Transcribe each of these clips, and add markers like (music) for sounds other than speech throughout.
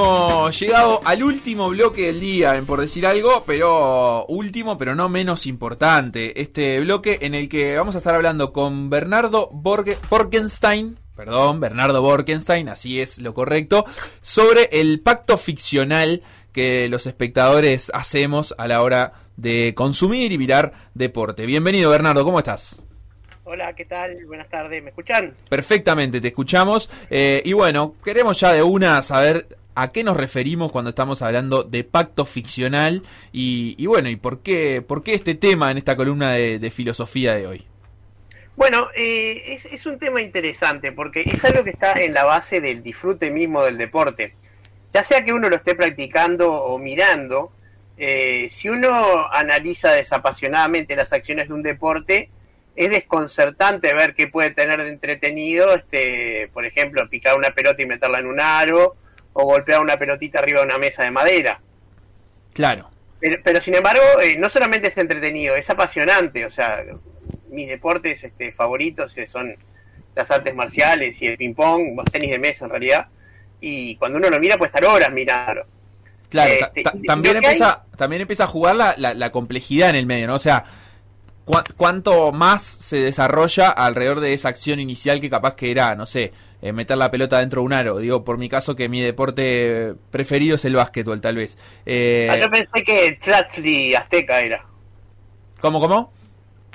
Hemos llegado al último bloque del día, en por decir algo, pero último, pero no menos importante. Este bloque en el que vamos a estar hablando con Bernardo Borge Borgenstein, perdón, Bernardo Borgenstein, así es lo correcto, sobre el pacto ficcional que los espectadores hacemos a la hora de consumir y mirar deporte. Bienvenido Bernardo, ¿cómo estás? Hola, ¿qué tal? Buenas tardes, ¿me escuchan? Perfectamente, te escuchamos. Eh, y bueno, queremos ya de una saber a qué nos referimos cuando estamos hablando de pacto ficcional y, bueno, y por qué, por qué este tema en esta columna de, filosofía de hoy. Bueno, eh, es, un tema interesante porque es algo que está en la base del disfrute mismo del deporte. Ya sea que uno lo esté practicando o mirando, eh, si uno analiza desapasionadamente las acciones de un deporte, es desconcertante ver qué puede tener de entretenido, este, por ejemplo, picar una pelota y meterla en un aro, o golpear una pelotita arriba de una mesa de madera. Claro. Pero, sin embargo, eh, no solamente es entretenido, es apasionante. O sea, mis deportes este, favoritos eh, son las artes marciales y el ping-pong, los tenis de mesa en realidad. Y cuando uno lo mira, puede estar horas mirando. Claro, este, también, empieza, también empieza a jugar la, la, complejidad en el medio, ¿no? O sea, cuánto más se desarrolla alrededor de esa acción inicial que capaz que era, no sé, eh, meter la pelota dentro de un aro. Digo, por mi caso, que mi deporte preferido es el básquetbol, tal vez. Eh, ah, yo pensé que el Tlatzli azteca era. ¿Cómo, cómo?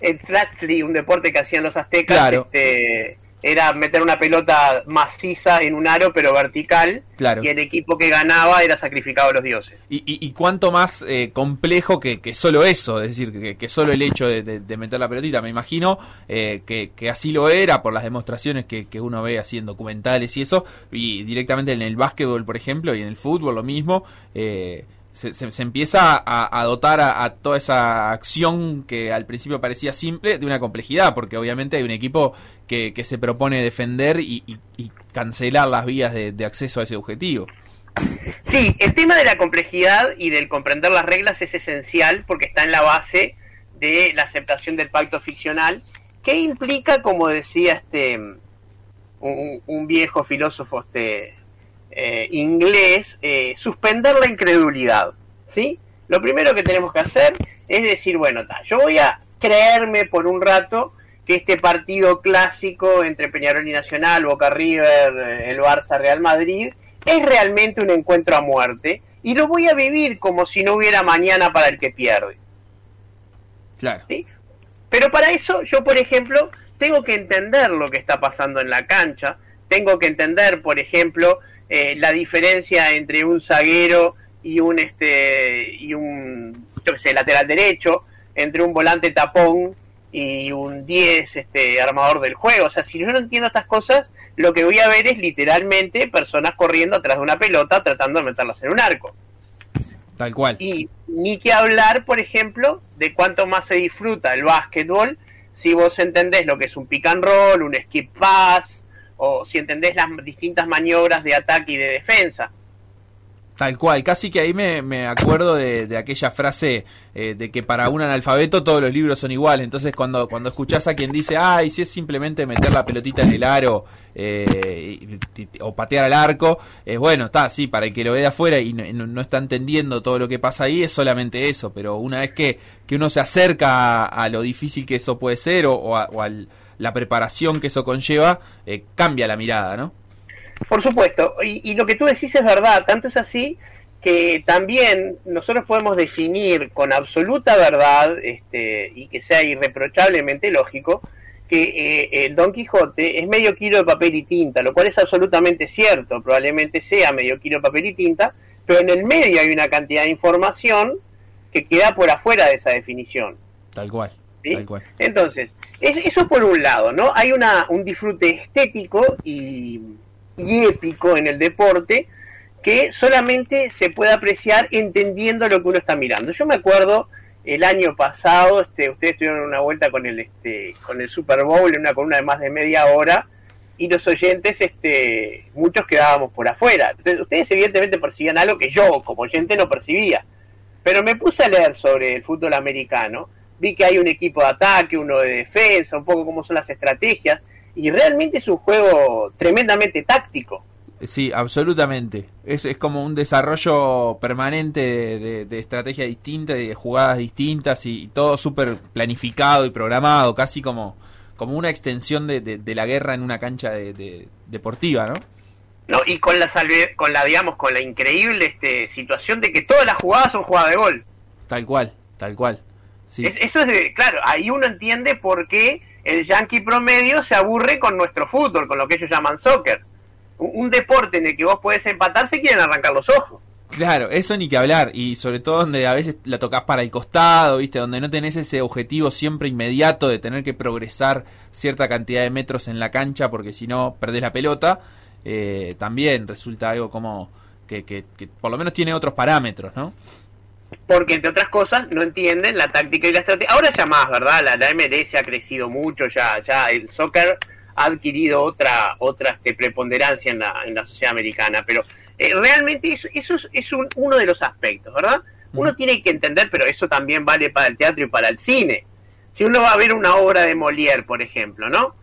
El Tlatzli, un deporte que hacían los aztecas. Claro. Este, era meter una pelota maciza en un aro, pero vertical. Claro. Y el equipo que ganaba era sacrificado a los dioses. Y, y, cuánto más eh, complejo que, que, solo eso, es decir, que, que solo el hecho de, meter la pelotita. Me imagino eh, que, que, así lo era por las demostraciones que, uno ve así en documentales y eso. Y directamente en el básquetbol, por ejemplo, y en el fútbol lo mismo. Eh, se, se, empieza a, dotar a, toda esa acción que al principio parecía simple de una complejidad, porque obviamente hay un equipo que, se propone defender y, cancelar las vías de, acceso a ese objetivo. Sí, el tema de la complejidad y del comprender las reglas es esencial porque está en la base de la aceptación del pacto ficcional, que implica, como decía este un, un viejo filósofo este eh, inglés eh, suspender la incredulidad. ¿sí? Lo primero que tenemos que hacer es decir, bueno, yo voy a creerme por un rato que este partido clásico entre Peñarol y Nacional, Boca River, eh, el Barça, Real Madrid, es realmente un encuentro a muerte y lo voy a vivir como si no hubiera mañana para el que pierde. Claro. ¿Sí? Pero para eso yo, por ejemplo, tengo que entender lo que está pasando en la cancha, tengo que entender, por ejemplo, eh, la diferencia entre un zaguero y un este y un yo sé, lateral derecho, entre un volante tapón y un 10 este armador del juego. O sea, si yo no entiendo estas cosas, lo que voy a ver es literalmente personas corriendo atrás de una pelota tratando de meterlas en un arco. Tal cual. Y ni que hablar, por ejemplo, de cuánto más se disfruta el básquetbol si vos entendés lo que es un pick and roll, un skip pass, o si entendés las distintas maniobras de ataque y de defensa. Tal cual, casi que ahí me, me acuerdo de, de, aquella frase eh, de que para un analfabeto todos los libros son iguales. Entonces, cuando, cuando escuchás a quien dice, ay, si es simplemente meter la pelotita en el aro eh, o patear al arco, es bueno, está, sí, para el que lo ve de afuera y no, está entendiendo todo lo que pasa ahí, es solamente eso. Pero una vez que, que uno se acerca a, lo difícil que eso puede ser o, o, a, la preparación que eso conlleva, eh, cambia la mirada, ¿no? Por supuesto, y, lo que tú decís es verdad, tanto es así que también nosotros podemos definir con absoluta verdad este, y que sea irreprochablemente lógico que eh, el Don Quijote es medio kilo de papel y tinta, lo cual es absolutamente cierto, probablemente sea medio kilo de papel y tinta, pero en el medio hay una cantidad de información que queda por afuera de esa definición. Tal cual. Entonces, eso por un lado, ¿no? Hay una, un disfrute estético y y épico en el deporte que solamente se puede apreciar entendiendo lo que uno está mirando. Yo me acuerdo el año pasado, este, ustedes tuvieron una vuelta con el, este, con el Super Bowl, en una columna de más de media hora, y los oyentes, este, muchos quedábamos por afuera. Entonces, ustedes evidentemente percibían algo que yo, como oyente, no percibía. Pero me puse a leer sobre el fútbol americano, vi que hay un equipo de ataque, uno de defensa, un poco cómo son las estrategias, y realmente es un juego tremendamente táctico. Sí, absolutamente. Es, es como un desarrollo permanente de, de, estrategia distinta, de jugadas distintas y, todo súper planificado y programado, casi como, como una extensión de, de, la guerra en una cancha de, deportiva, ¿no? No, y con la con la digamos con la increíble este, situación de que todas las jugadas son jugadas de gol. Tal cual, tal cual. Sí. eso es de, claro, ahí uno entiende por qué el yankee promedio se aburre con nuestro fútbol, con lo que ellos llaman soccer un deporte en el que vos podés empatar, se quieren arrancar los ojos. Claro, eso ni que hablar. Y sobre todo donde a veces la tocas para el costado, ¿viste? Donde no tenés ese objetivo siempre inmediato de tener que progresar cierta cantidad de metros en la cancha porque si no perdés la pelota. Eh, también resulta algo como que, que, por lo menos tiene otros parámetros, ¿no? Porque entre otras cosas no entienden la táctica y la estrategia. Ahora ya más, ¿verdad? La, la MLS ha crecido mucho, ya, ya el soccer ha adquirido otra, otra este, preponderancia en la, en la sociedad americana, pero eh, realmente eso, eso es, uno de los aspectos, ¿verdad? Uno tiene que entender, pero eso también vale para el teatro y para el cine. Si uno va a ver una obra de Molière, por ejemplo, ¿no?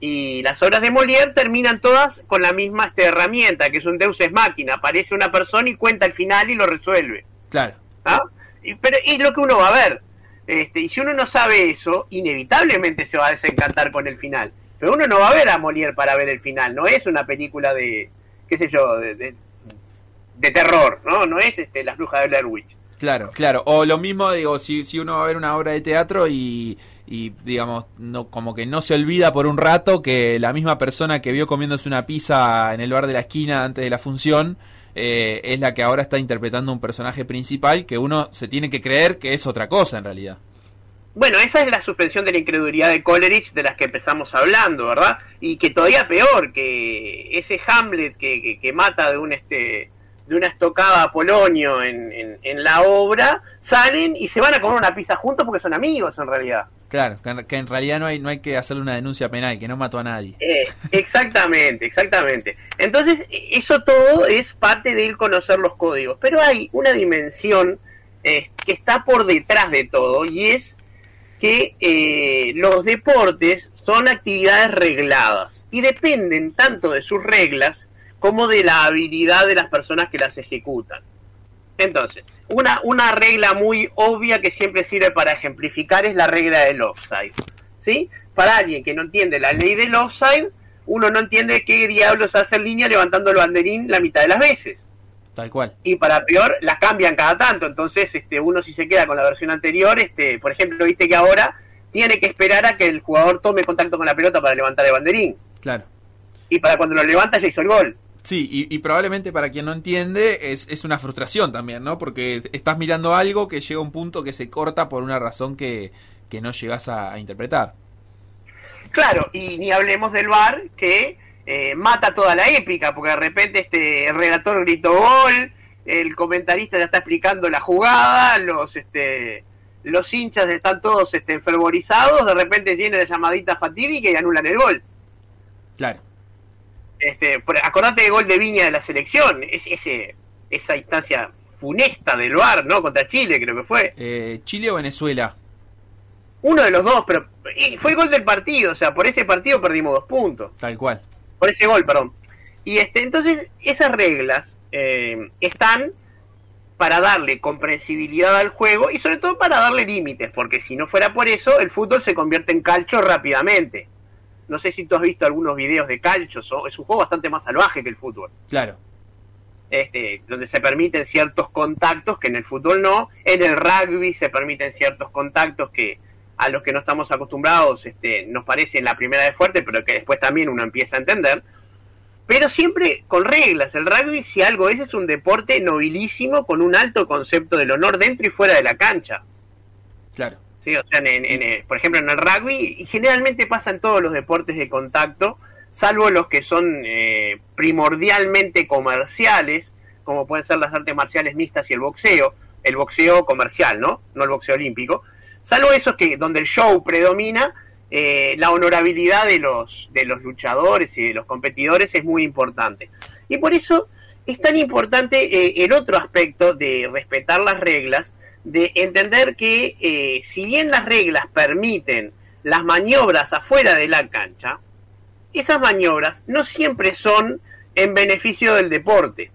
Y las obras de Molière terminan todas con la misma este, herramienta, que es un deus es máquina. Aparece una persona y cuenta el final y lo resuelve. Claro. ¿Ah? Y, pero es lo que uno va a ver. Este, y si uno no sabe eso, inevitablemente se va a desencantar con el final. Pero uno no va a ver a Molière para ver el final, no es una película de, qué sé yo, de, de, terror, ¿no? No es este Las brujas de Blair Witch. Claro, claro. O lo mismo, digo, si, si uno va a ver una obra de teatro y, y digamos, no, como que no se olvida por un rato que la misma persona que vio comiéndose una pizza en el bar de la esquina antes de la función eh, es la que ahora está interpretando un personaje principal que uno se tiene que creer que es otra cosa en realidad. Bueno, esa es la suspensión de la incredulidad de Coleridge de las que empezamos hablando, ¿verdad? Y que todavía peor, que ese Hamlet que, que, mata de un este de una estocada a Polonio en, en, la obra, salen y se van a comer una pizza juntos porque son amigos en realidad. Claro, que en realidad no hay, no hay que hacerle una denuncia penal, que no mató a nadie. Eh, exactamente, exactamente. Entonces, eso todo es parte de él conocer los códigos. Pero hay una dimensión eh, que está por detrás de todo y es que eh, los deportes son actividades regladas y dependen tanto de sus reglas como de la habilidad de las personas que las ejecutan. Entonces, una, una regla muy obvia que siempre sirve para ejemplificar es la regla del offside. ¿sí? Para alguien que no entiende la ley del offside, uno no entiende qué diablos hace en línea levantando el banderín la mitad de las veces. Tal cual. Y para peor, las cambian cada tanto. Entonces, este, uno si se queda con la versión anterior, este, por ejemplo, viste que ahora tiene que esperar a que el jugador tome contacto con la pelota para levantar el banderín. Claro. Y para cuando lo levanta ya hizo el gol. Sí, y, probablemente para quien no entiende es, es, una frustración también, ¿no? Porque estás mirando algo que llega a un punto que se corta por una razón que, que no llegas a, a interpretar. Claro, y ni hablemos del VAR que eh, mata toda la épica, porque de repente este el relator gritó gol, el comentarista ya está explicando la jugada, los este los hinchas están todos este, enfervorizados, de repente tiene la llamadita fatídica y anulan el gol. Claro. Este, acordate del gol de Viña de la selección, es, ese, esa instancia funesta del VAR, ¿no? Contra Chile, creo que fue. Eh, Chile o Venezuela. Uno de los dos, pero fue el gol del partido, o sea, por ese partido perdimos dos puntos. Tal cual por ese gol, perdón. Y este, entonces esas reglas eh, están para darle comprensibilidad al juego y sobre todo para darle límites, porque si no fuera por eso, el fútbol se convierte en calcho rápidamente. No sé si tú has visto algunos videos de calcho, es un juego bastante más salvaje que el fútbol. Claro. Este, donde se permiten ciertos contactos que en el fútbol no, en el rugby se permiten ciertos contactos que a los que no estamos acostumbrados este, nos parece en la primera de fuerte, pero que después también uno empieza a entender. Pero siempre con reglas. El rugby, si algo es, es un deporte nobilísimo con un alto concepto del honor dentro y fuera de la cancha. Claro. O sea, en, por ejemplo, en el rugby, y generalmente pasa en todos los deportes de contacto, salvo los que son eh, primordialmente comerciales, como pueden ser las artes marciales mixtas y el boxeo, el boxeo comercial, ¿no? No el boxeo olímpico. Salvo esos que donde el show predomina, eh, la honorabilidad de los, de los luchadores y de los competidores es muy importante. Y por eso es tan importante eh, el otro aspecto de respetar las reglas, de entender que eh, si bien las reglas permiten las maniobras afuera de la cancha, esas maniobras no siempre son en beneficio del deporte.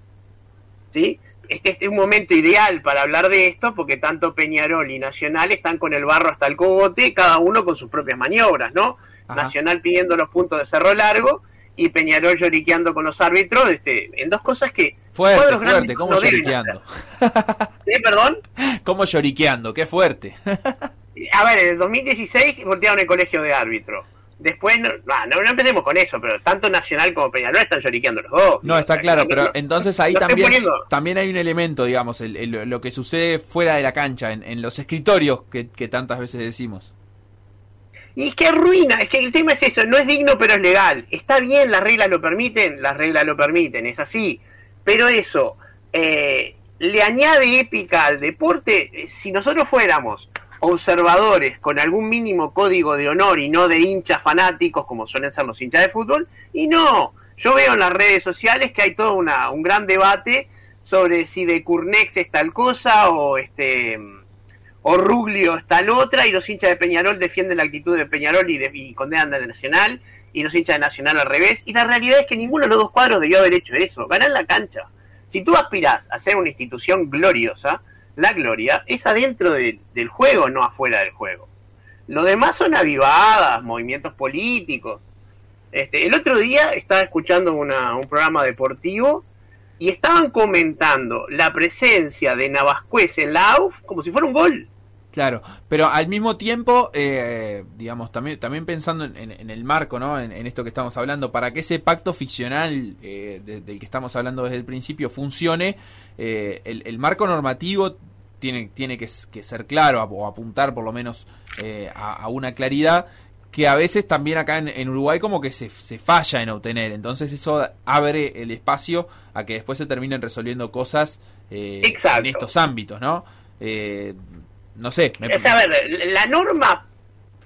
¿sí? Este es un momento ideal para hablar de esto porque tanto Peñarol y Nacional están con el barro hasta el cogote, cada uno con sus propias maniobras, ¿no? Nacional pidiendo los puntos de cerro largo y Peñarol lloriqueando con los árbitros este, en dos cosas que... Fuerte, fuerte, ¿cómo lloriqueando? ¿Sí, perdón? ¿Cómo lloriqueando? Qué fuerte. A ver, en el 2016 voltearon el colegio de árbitro. Después, no, no, empecemos con eso, pero tanto Nacional como Peñarol están lloriqueando los dos. No, está claro, pero entonces ahí también, también hay un elemento, digamos, lo que sucede fuera de la cancha, en, los escritorios que, tantas veces decimos. Y es que ruina, es que el tema es eso, no es digno pero es legal. Está bien, las reglas lo permiten, las reglas lo permiten, es así. Pero eso, eh, le añade épica al deporte, eh, si nosotros fuéramos observadores con algún mínimo código de honor y no de hinchas fanáticos como suelen ser los hinchas de fútbol. Y no, yo veo en las redes sociales que hay todo una, un gran debate sobre si de Curnex es tal cosa o este o Ruglio es tal otra y los hinchas de Peñarol defienden la actitud de Peñarol y, de, condenan de Nacional y los hinchas de Nacional al revés. Y la realidad es que ninguno de los dos cuadros debió haber hecho eso, ganar la cancha. Si tú aspiras a ser una institución gloriosa, la gloria es adentro del juego, no afuera del juego. Lo demás son avivadas, movimientos políticos. Este, el otro día estaba escuchando un programa deportivo y estaban comentando la presencia de Navascuez en la AUF como si fuera un gol. Claro, pero al mismo tiempo, eh, digamos, también, también pensando en, el marco, ¿no? En, esto que estamos hablando, para que ese pacto ficcional eh, del que estamos hablando desde el principio funcione, eh, el, marco normativo tiene, tiene que, ser claro o apuntar por lo menos a, una claridad que a veces también acá en, Uruguay como que se, se, falla en obtener. Entonces eso abre el espacio a que después se terminen resolviendo cosas en estos ámbitos, ¿no? No sé. Me... a ver, la norma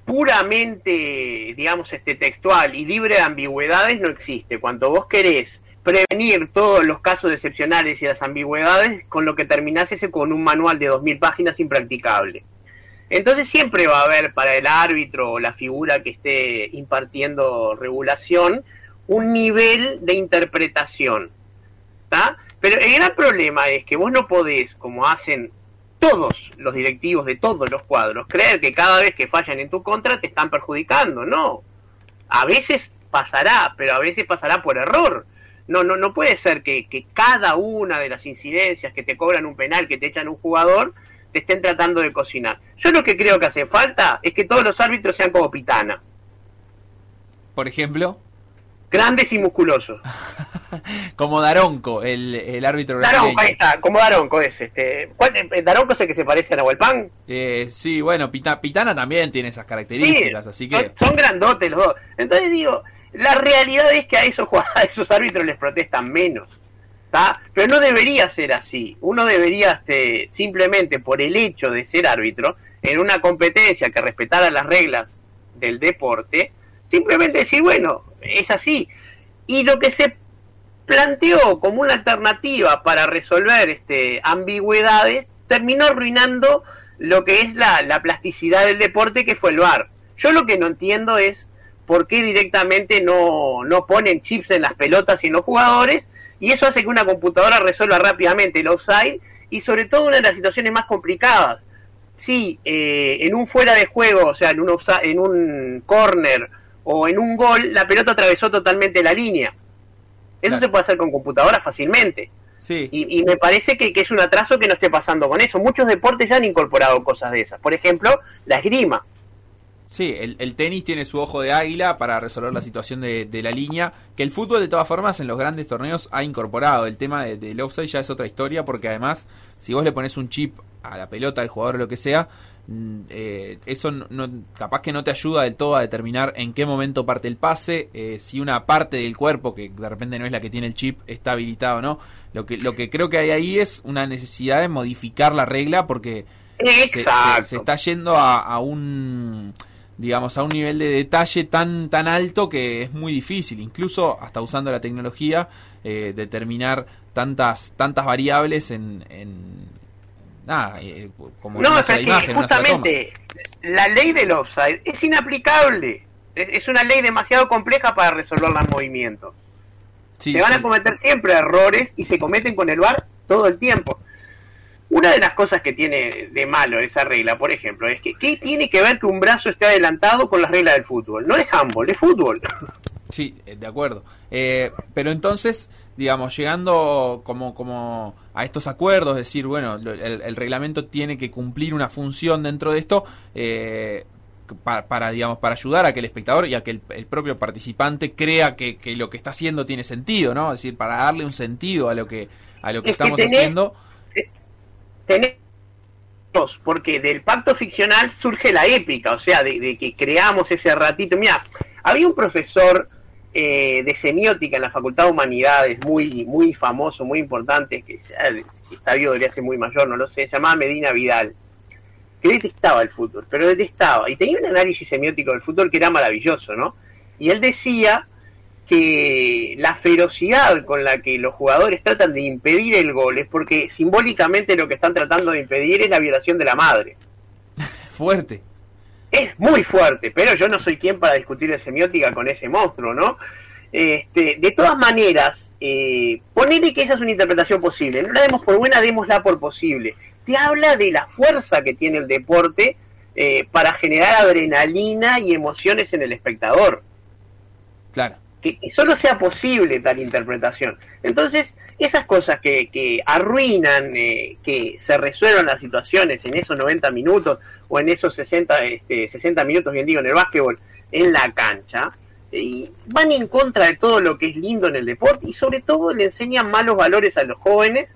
puramente, digamos, este textual y libre de ambigüedades no existe. Cuando vos querés prevenir todos los casos excepcionales y las ambigüedades, con lo que terminás ese con un manual de 2.000 páginas impracticable. Entonces siempre va a haber para el árbitro o la figura que esté impartiendo regulación un nivel de interpretación. ¿está? Pero el gran problema es que vos no podés, como hacen todos los directivos de todos los cuadros creer que cada vez que fallan en tu contra te están perjudicando. No. A veces pasará, pero a veces pasará por error. No, no, no puede ser que, que cada una de las incidencias que te cobran un penal, que te echan un jugador, te estén tratando de cocinar. Yo lo que creo que hace falta es que todos los árbitros sean como Pitana. Por ejemplo. Grandes y musculosos. (laughs) (laughs) como Daronco, el, el árbitro Daronco, ahí está, como Daronco es. Este, ¿cuál, eh, ¿Daronco es el que se parece a Nahuel Pan? Eh, sí, bueno, Pitana también tiene esas características, así que... Son, grandotes los dos. Entonces digo, la realidad es que a esos, a esos árbitros les protestan menos. ¿está? Pero no debería ser así. Uno debería, este, simplemente por el hecho de ser árbitro, en una competencia que respetara las reglas del deporte, simplemente decir, bueno, es así. Y lo que se planteó como una alternativa para resolver este, ambigüedades, terminó arruinando lo que es la, plasticidad del deporte que fue el VAR. Yo lo que no entiendo es por qué directamente no, no ponen chips en las pelotas y en los jugadores, y eso hace que una computadora resuelva rápidamente el offside y sobre todo una de las situaciones más complicadas. Si eh, en un fuera de juego, o sea, en un, en un corner o en un gol, la pelota atravesó totalmente la línea eso se puede hacer con computadora fácilmente. Sí. Y, me parece que, es un atraso que no esté pasando con eso. Muchos deportes ya han incorporado cosas de esas. Por ejemplo, la esgrima. Sí, el, tenis tiene su ojo de águila para resolver la situación de, la línea, que el fútbol de todas formas en los grandes torneos ha incorporado. El tema del offside ya es otra historia porque además si vos le pones un chip a la pelota, al jugador o lo que sea, eh, eso no, capaz que no te ayuda del todo a determinar en qué momento parte el pase, eh, si una parte del cuerpo, que de repente no es la que tiene el chip, está habilitada o no. Lo que, lo que creo que hay ahí es una necesidad de modificar la regla porque se, está yendo a, un digamos a un nivel de detalle tan tan alto que es muy difícil incluso hasta usando la tecnología eh, determinar tantas tantas variables en, nada, eh, como no, es que justamente la ley del offside es inaplicable. Es, una ley demasiado compleja para resolver los movimientos. se van a cometer siempre errores y se cometen con el VAR todo el tiempo. Una de las cosas que tiene de malo esa regla, por ejemplo, es que ¿qué tiene que ver que un brazo esté adelantado con las reglas del fútbol? No es handball, es fútbol. Sí, eh, de acuerdo. Eh, pero entonces, digamos, llegando como, como a estos acuerdos, decir, bueno, el, reglamento tiene que cumplir una función dentro de esto, eh, para, digamos, para ayudar a que el espectador y a que el, propio participante crea que, lo que está haciendo tiene sentido, ¿no? Es decir, para darle un sentido a lo que, a lo que estamos haciendo. Tenemos porque del pacto ficcional surge la épica, o sea, de, de que creamos ese ratito. Mira, había un profesor eh, de semiótica en la Facultad de Humanidades, muy, muy famoso, muy importante, que está vivo, debería ser muy mayor, no lo sé, se llamaba Medina Vidal, que detestaba el fútbol, pero detestaba, y tenía un análisis semiótico del fútbol que era maravilloso, ¿no? Y él decía que la ferocidad con la que los jugadores tratan de impedir el gol es porque simbólicamente lo que están tratando de impedir es la violación de la madre. (laughs) Fuerte es muy fuerte, pero yo no soy quien para discutir de semiótica con ese monstruo, ¿no? Este, de todas maneras, eh, ponele que esa es una interpretación posible, no la demos por buena, démosla por posible. Te habla de la fuerza que tiene el deporte eh, para generar adrenalina y emociones en el espectador. Claro. Que, solo sea posible tal interpretación. Entonces, esas cosas que, que arruinan, eh, que se resuelvan las situaciones en esos 90 minutos, o en esos 60, este, 60 minutos, bien digo, en el básquetbol, en la cancha, y van en contra de todo lo que es lindo en el deporte y sobre todo le enseñan malos valores a los jóvenes,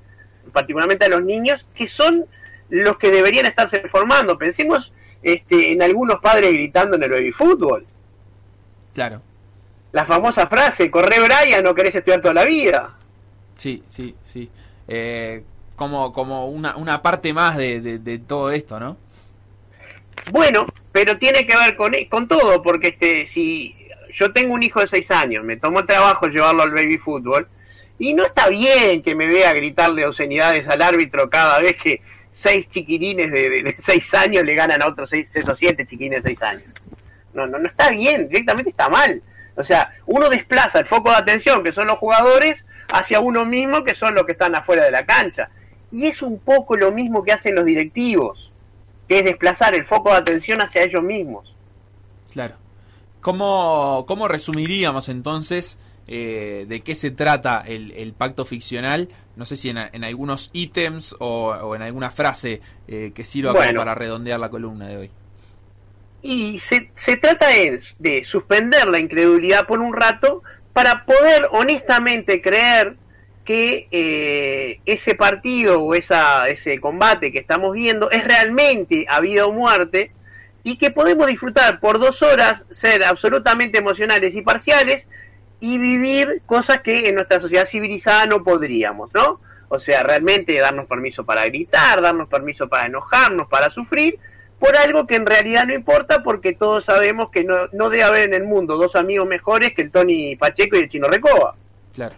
particularmente a los niños, que son los que deberían estarse formando. Pensemos este, en algunos padres gritando en el baby fútbol. Claro. La famosa frase, corre Brian, no querés estudiar toda la vida. Sí, sí, sí. Eh, como, como una, una parte más de, de todo esto, ¿no? Bueno, pero tiene que ver con, con todo, porque este, si yo tengo un hijo de 6 años, me tomo trabajo llevarlo al baby fútbol, y no está bien que me vea gritarle obscenidades al árbitro cada vez que seis chiquilines de, de, 6 años le ganan a otros seis, esos siete chiquilines de 6 años. No, no, no está bien, directamente está mal. O sea, uno desplaza el foco de atención, que son los jugadores, hacia uno mismo, que son los que están afuera de la cancha. Y es un poco lo mismo que hacen los directivos que es desplazar el foco de atención hacia ellos mismos. Claro. ¿Cómo, cómo resumiríamos entonces eh, de qué se trata el, pacto ficcional? No sé si en, algunos ítems o, en alguna frase eh, que sirva para redondear la columna de hoy. Y se, se trata de suspender la incredulidad por un rato para poder honestamente creer que eh, ese partido o esa, ese combate que estamos viendo es realmente a vida o muerte y que podemos disfrutar por dos horas, ser absolutamente emocionales y parciales y vivir cosas que en nuestra sociedad civilizada no podríamos, ¿no? O sea, realmente darnos permiso para gritar, darnos permiso para enojarnos, para sufrir, por algo que en realidad no importa porque todos sabemos que no, no debe haber en el mundo dos amigos mejores que el Tony Pacheco y el Chino Recoba. Claro.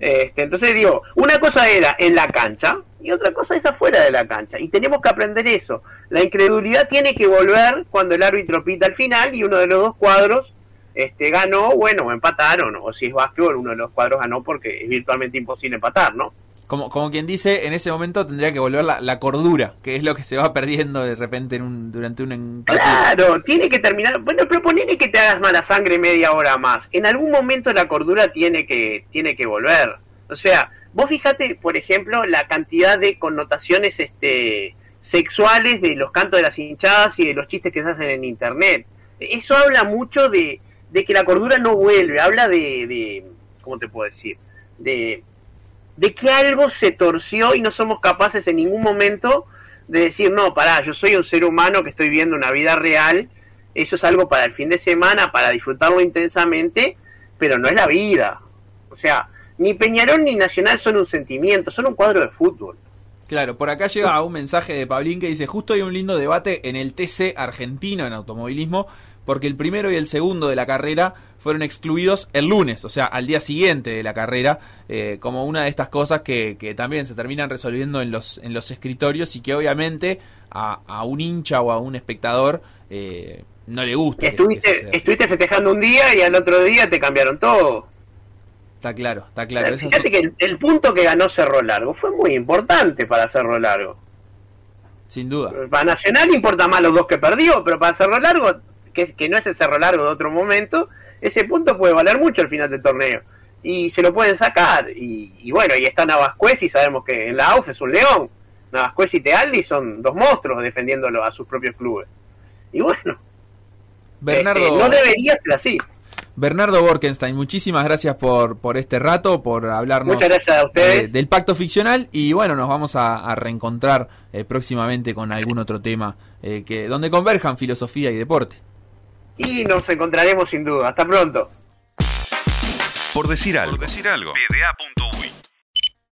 Este, entonces digo, una cosa era en la cancha y otra cosa es afuera de la cancha. Y tenemos que aprender eso. La incredulidad tiene que volver cuando el árbitro pita al final y uno de los dos cuadros este, ganó, bueno, empataron. O si es básquetbol, uno de los cuadros ganó porque es virtualmente imposible empatar, ¿no? Como, como quien dice, en ese momento tendría que volver la, cordura, que es lo que se va perdiendo de repente en un, durante un Claro, tiene que terminar. Bueno, pero que te hagas mala sangre media hora más. En algún momento la cordura tiene que, tiene que volver. O sea, vos fíjate, por ejemplo, la cantidad de connotaciones este, sexuales de los cantos de las hinchadas y de los chistes que se hacen en internet. Eso habla mucho de, de que la cordura no vuelve, habla de, de ¿cómo te puedo decir? De de que algo se torció y no somos capaces en ningún momento de decir, no, pará, yo soy un ser humano que estoy viendo una vida real, eso es algo para el fin de semana, para disfrutarlo intensamente, pero no es la vida. O sea, ni Peñarol ni Nacional son un sentimiento, son un cuadro de fútbol. Claro, por acá llega un mensaje de Pablín que dice, justo hay un lindo debate en el TC argentino en automovilismo, porque el primero y el segundo de la carrera fueron excluidos el lunes, o sea, al día siguiente de la carrera, eh, como una de estas cosas que, que, también se terminan resolviendo en los, en los escritorios y que obviamente a, a un hincha o a un espectador eh, no le gusta. Estuviste, estuviste festejando un día y al otro día te cambiaron todo. Está claro, está claro. Fíjate que el, punto que ganó Cerro Largo fue muy importante para Cerro Largo. Sin duda. Para Nacional importa más los dos que perdió, pero para Cerro Largo, que, que no es el Cerro Largo de otro momento, ese punto puede valer mucho al final del torneo. Y se lo pueden sacar. Y, bueno, y está Navascuez y sabemos que en la AUF es un león. Navascuez y Tealdi son dos monstruos defendiéndolo a sus propios clubes. Y bueno, Bernardo... Eh, no debería ser así. Bernardo Borkenstein, muchísimas gracias por, por este rato, por hablarnos del pacto ficcional y bueno, nos vamos a, reencontrar eh, próximamente con algún otro tema eh, que donde converjan filosofía y deporte. Y nos encontraremos sin duda. Hasta pronto. Por decir algo. Por decir algo.